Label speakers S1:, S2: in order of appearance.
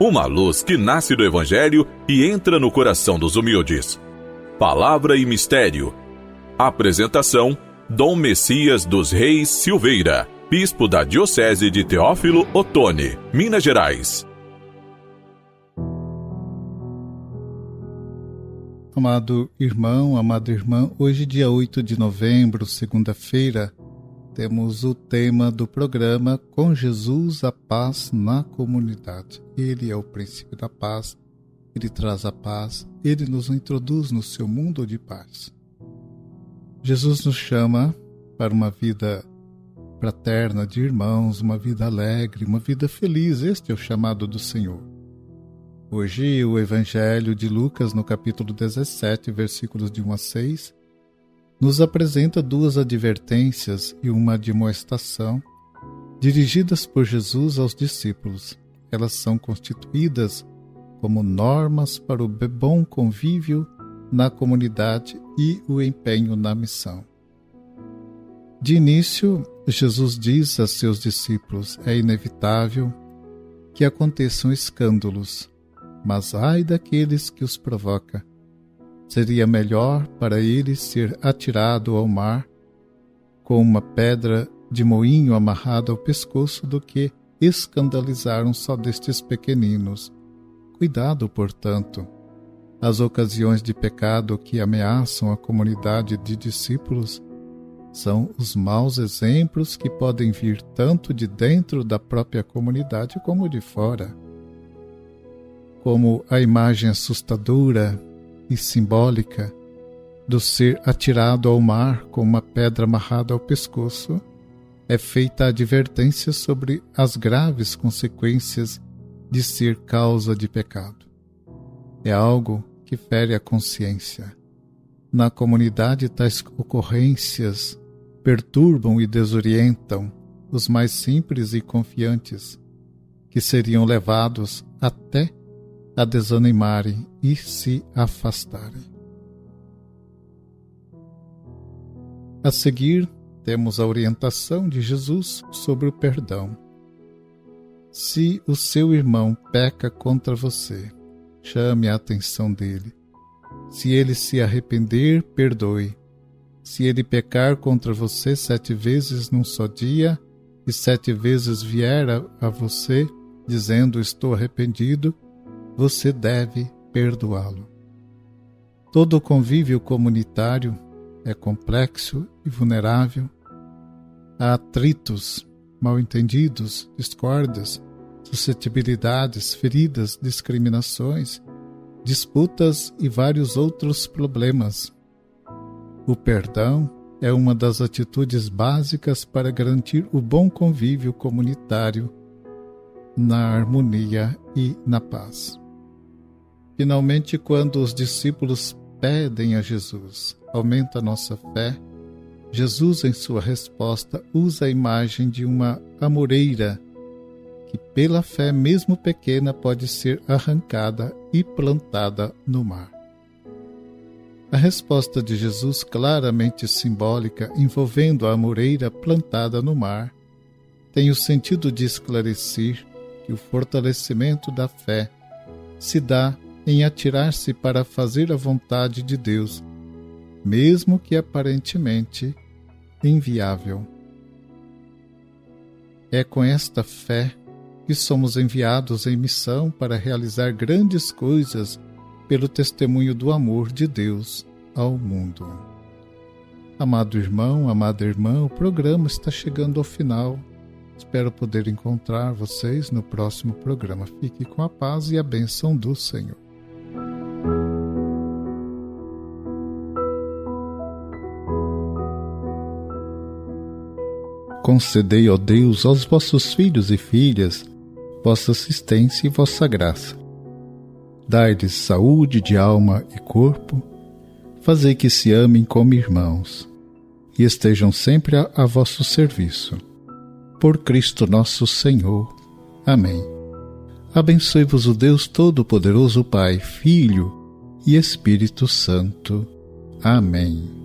S1: uma luz que nasce do Evangelho e entra no coração dos humildes. Palavra e Mistério. Apresentação: Dom Messias dos Reis Silveira, Bispo da Diocese de Teófilo Otoni, Minas Gerais.
S2: Amado irmão, amada irmã, hoje, dia 8 de novembro, segunda-feira, temos o tema do programa Com Jesus a Paz na Comunidade. Ele é o princípio da paz, ele traz a paz, ele nos introduz no seu mundo de paz. Jesus nos chama para uma vida fraterna de irmãos, uma vida alegre, uma vida feliz. Este é o chamado do Senhor. Hoje, o Evangelho de Lucas, no capítulo 17, versículos de 1 a 6, nos apresenta duas advertências e uma admoestação dirigidas por Jesus aos discípulos. Elas são constituídas como normas para o bom convívio na comunidade e o empenho na missão. De início, Jesus diz a seus discípulos: é inevitável que aconteçam escândalos, mas ai daqueles que os provoca. Seria melhor para ele ser atirado ao mar com uma pedra de moinho amarrada ao pescoço do que escandalizar um só destes pequeninos. Cuidado, portanto. As ocasiões de pecado que ameaçam a comunidade de discípulos são os maus exemplos que podem vir tanto de dentro da própria comunidade como de fora. Como a imagem assustadora e simbólica do ser atirado ao mar com uma pedra amarrada ao pescoço, é feita a advertência sobre as graves consequências de ser causa de pecado. É algo que fere a consciência. Na comunidade, tais ocorrências perturbam e desorientam os mais simples e confiantes, que seriam levados até a desanimarem e se afastarem. A seguir, temos a orientação de Jesus sobre o perdão. Se o seu irmão peca contra você, chame a atenção dele. Se ele se arrepender, perdoe. Se ele pecar contra você sete vezes num só dia, e sete vezes vier a, a você, dizendo estou arrependido, você deve perdoá-lo. Todo convívio comunitário é complexo e vulnerável. Há atritos, mal-entendidos, discórdias, suscetibilidades, feridas, discriminações, disputas e vários outros problemas. O perdão é uma das atitudes básicas para garantir o bom convívio comunitário na harmonia e na paz. Finalmente, quando os discípulos pedem a Jesus, aumenta nossa fé, Jesus, em sua resposta, usa a imagem de uma amoreira que, pela fé, mesmo pequena, pode ser arrancada e plantada no mar. A resposta de Jesus, claramente simbólica, envolvendo a amoreira plantada no mar, tem o sentido de esclarecer que o fortalecimento da fé se dá em atirar-se para fazer a vontade de Deus, mesmo que aparentemente inviável. É com esta fé que somos enviados em missão para realizar grandes coisas pelo testemunho do amor de Deus ao mundo. Amado irmão, amada irmã, o programa está chegando ao final. Espero poder encontrar vocês no próximo programa. Fique com a paz e a bênção do Senhor. Concedei, ó Deus, aos vossos filhos e filhas vossa assistência e vossa graça. Dai-lhes saúde de alma e corpo, fazei que se amem como irmãos e estejam sempre a, a vosso serviço. Por Cristo nosso Senhor. Amém. Abençoe-vos o Deus Todo-Poderoso, Pai, Filho e Espírito Santo. Amém.